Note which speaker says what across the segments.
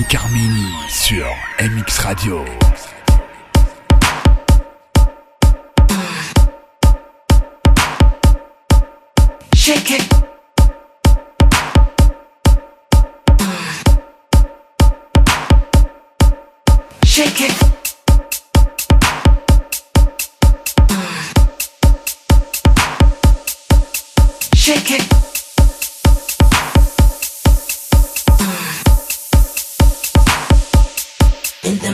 Speaker 1: Dominique Carmini sur MX Radio.
Speaker 2: Shake it. Shake it. Shake it.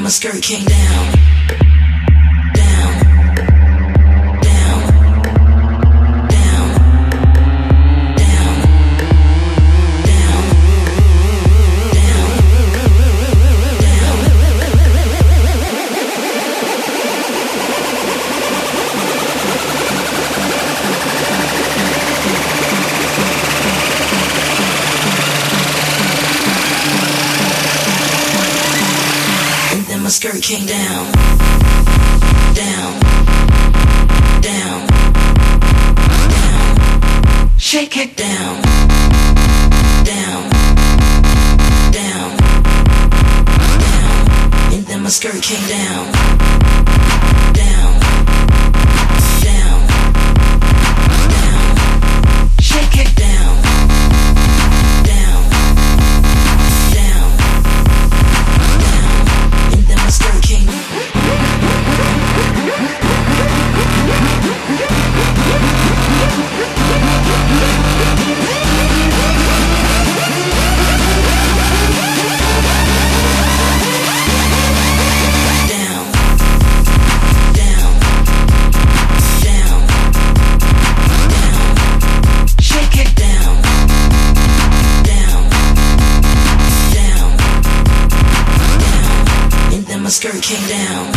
Speaker 2: my skirt came down. came down.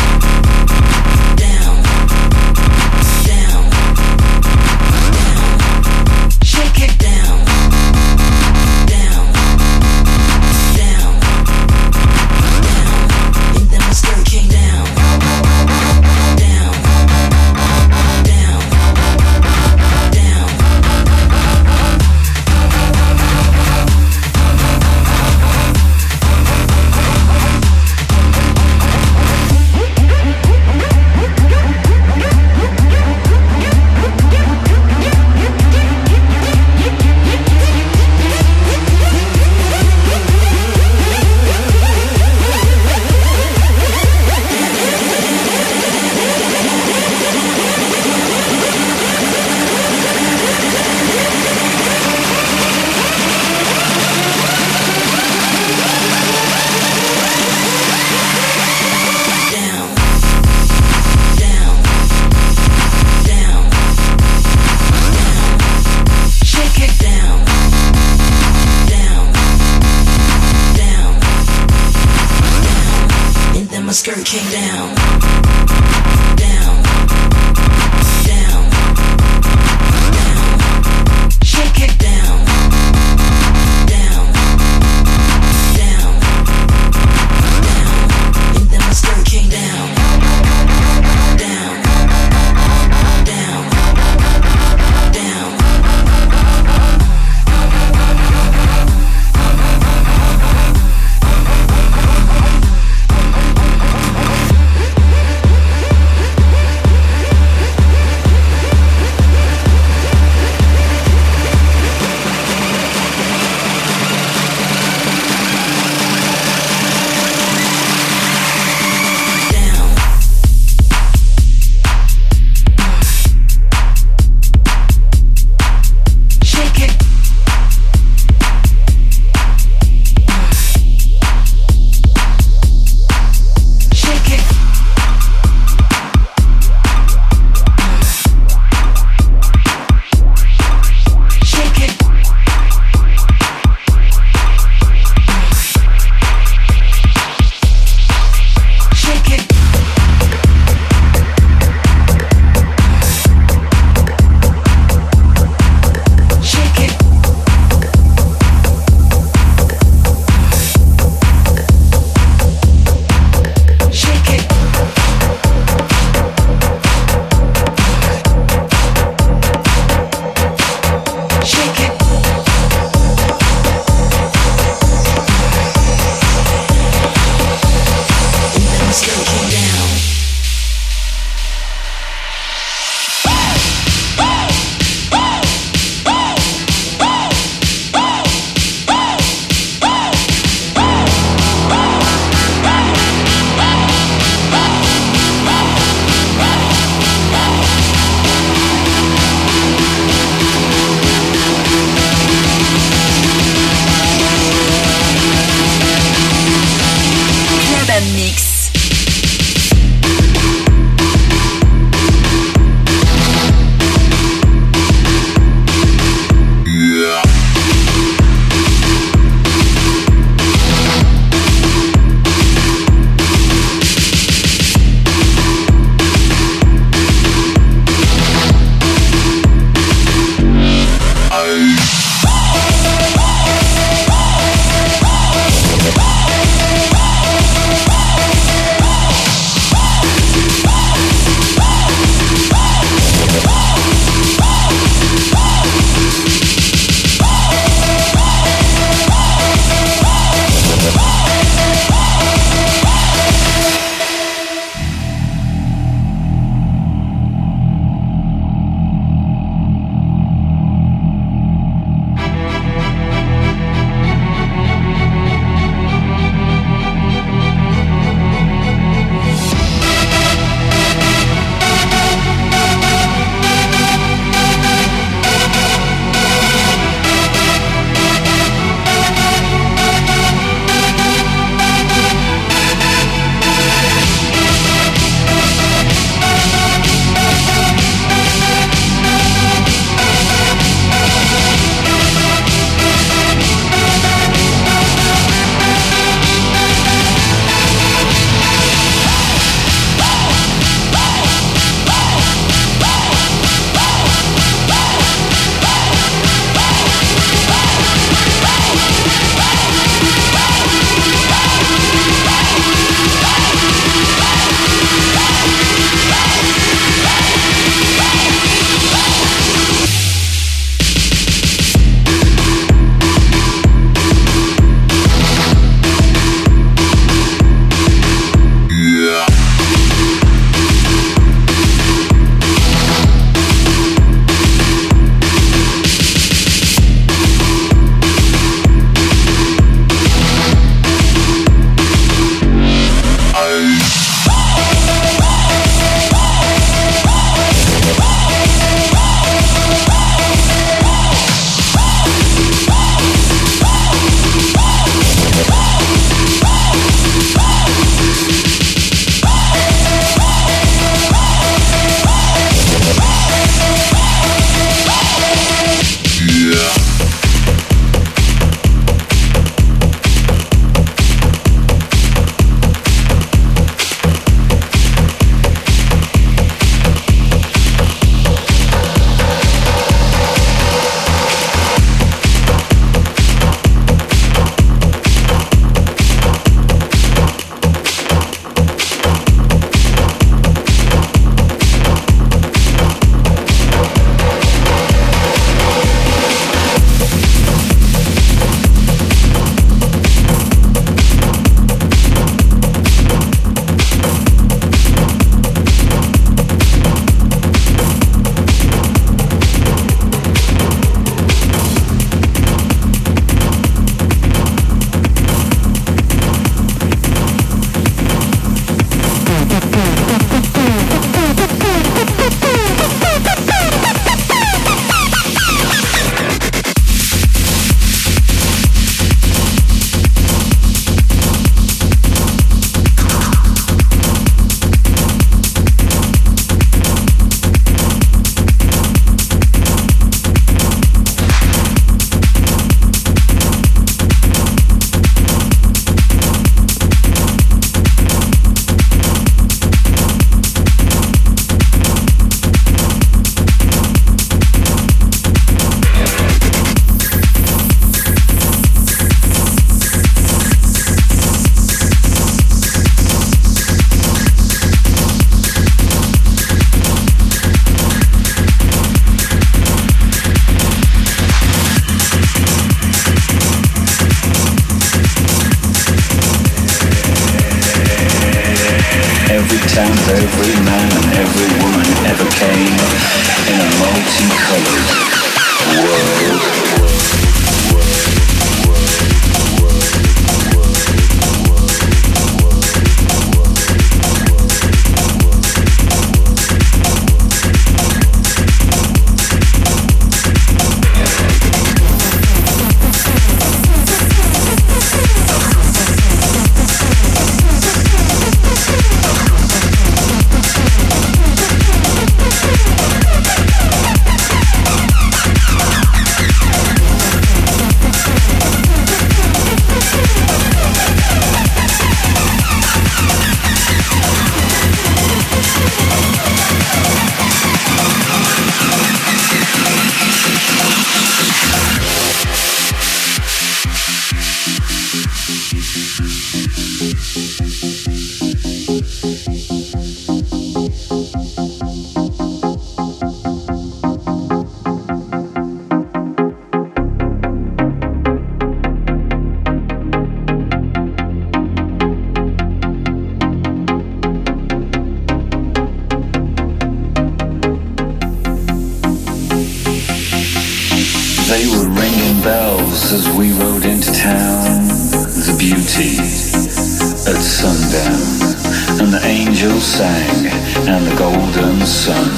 Speaker 3: sundown, and the angels sang, and the golden sun.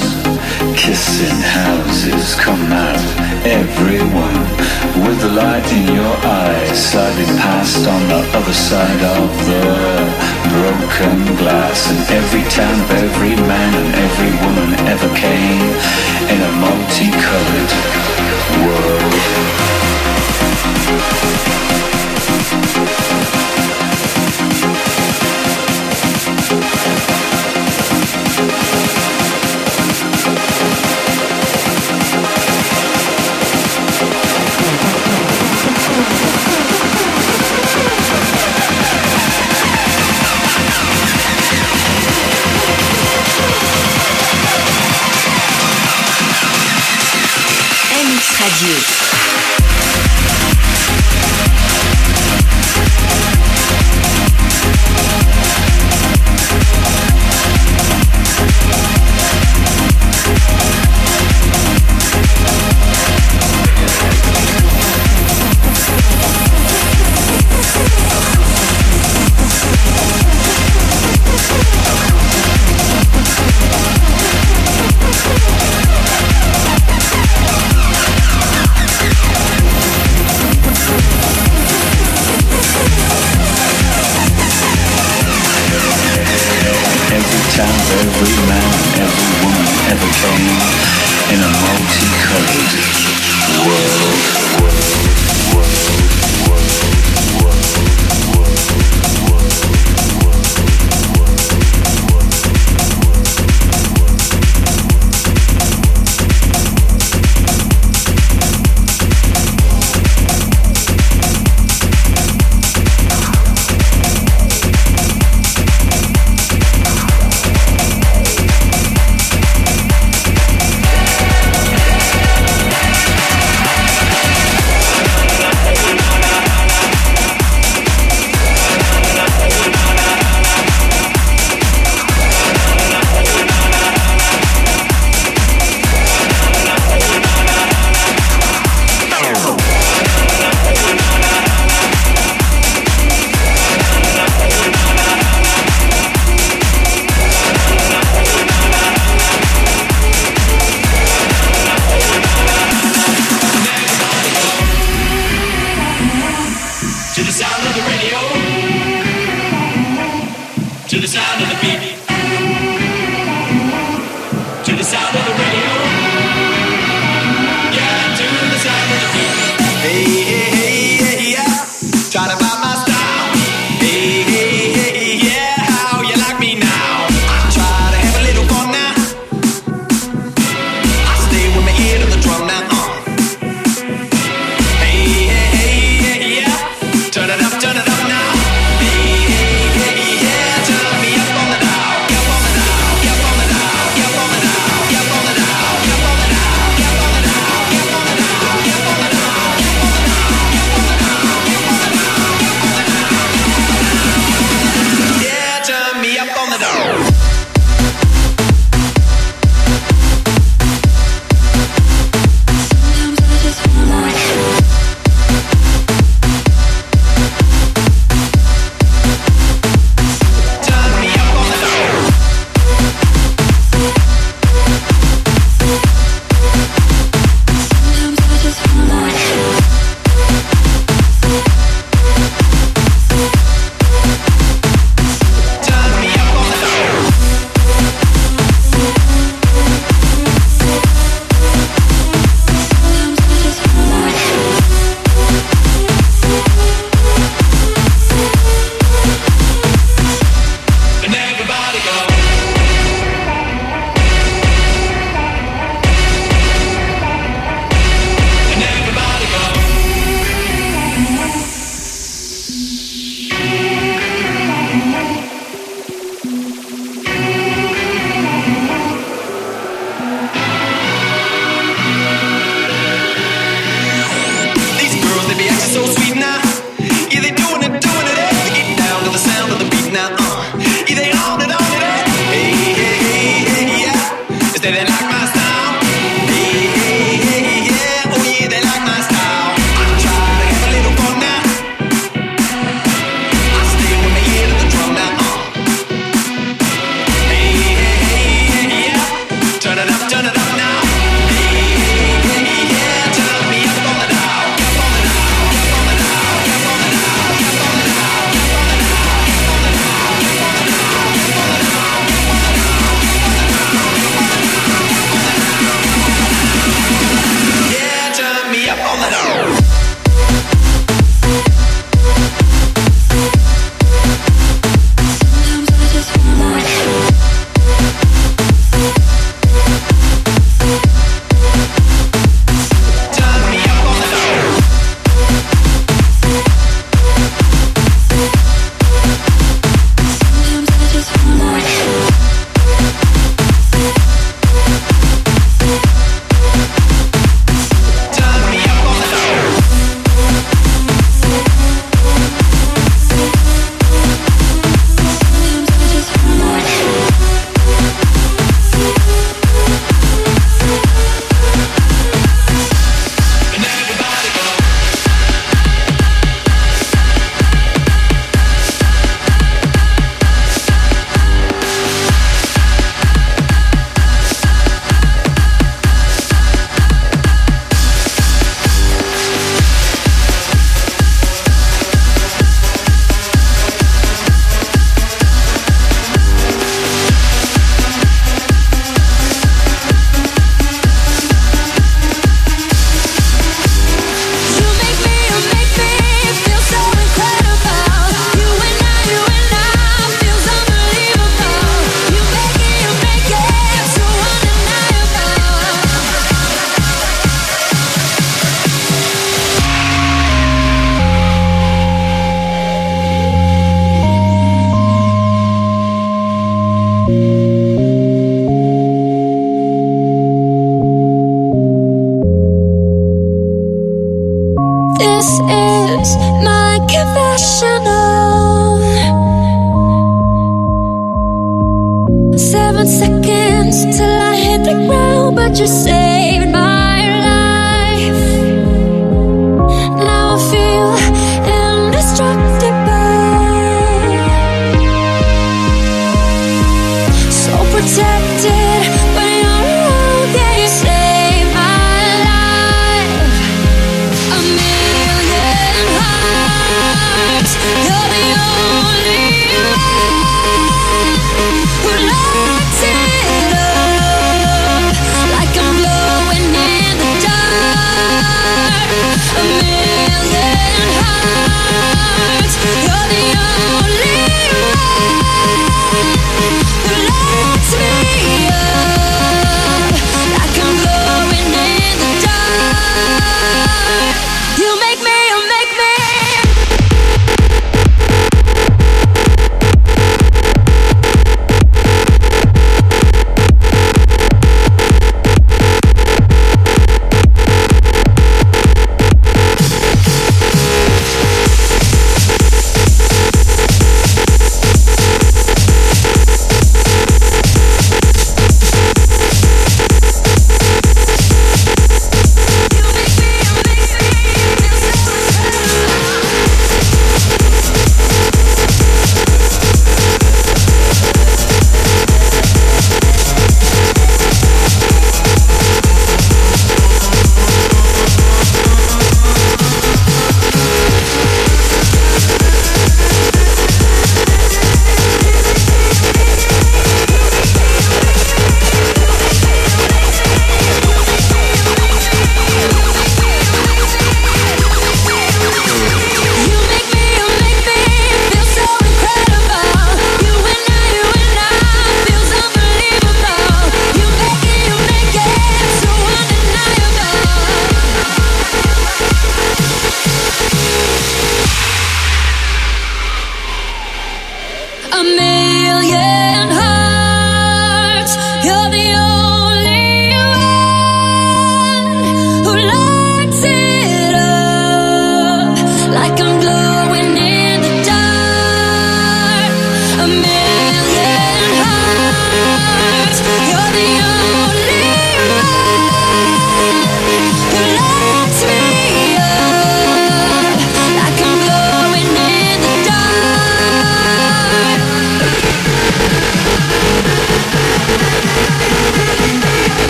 Speaker 3: Kissing houses come out, everyone, with the light in your eyes, sliding past on the other side of the broken glass. And every town of every man and every woman ever came in a multicolored world.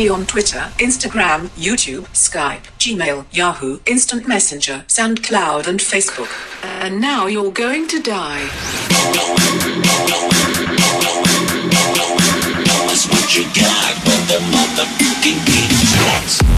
Speaker 4: me on
Speaker 5: Twitter, Instagram, YouTube, Skype, Gmail, Yahoo, Instant Messenger, SoundCloud, and Facebook. And now you're going to die.
Speaker 4: That's what you got the motherfucking beat.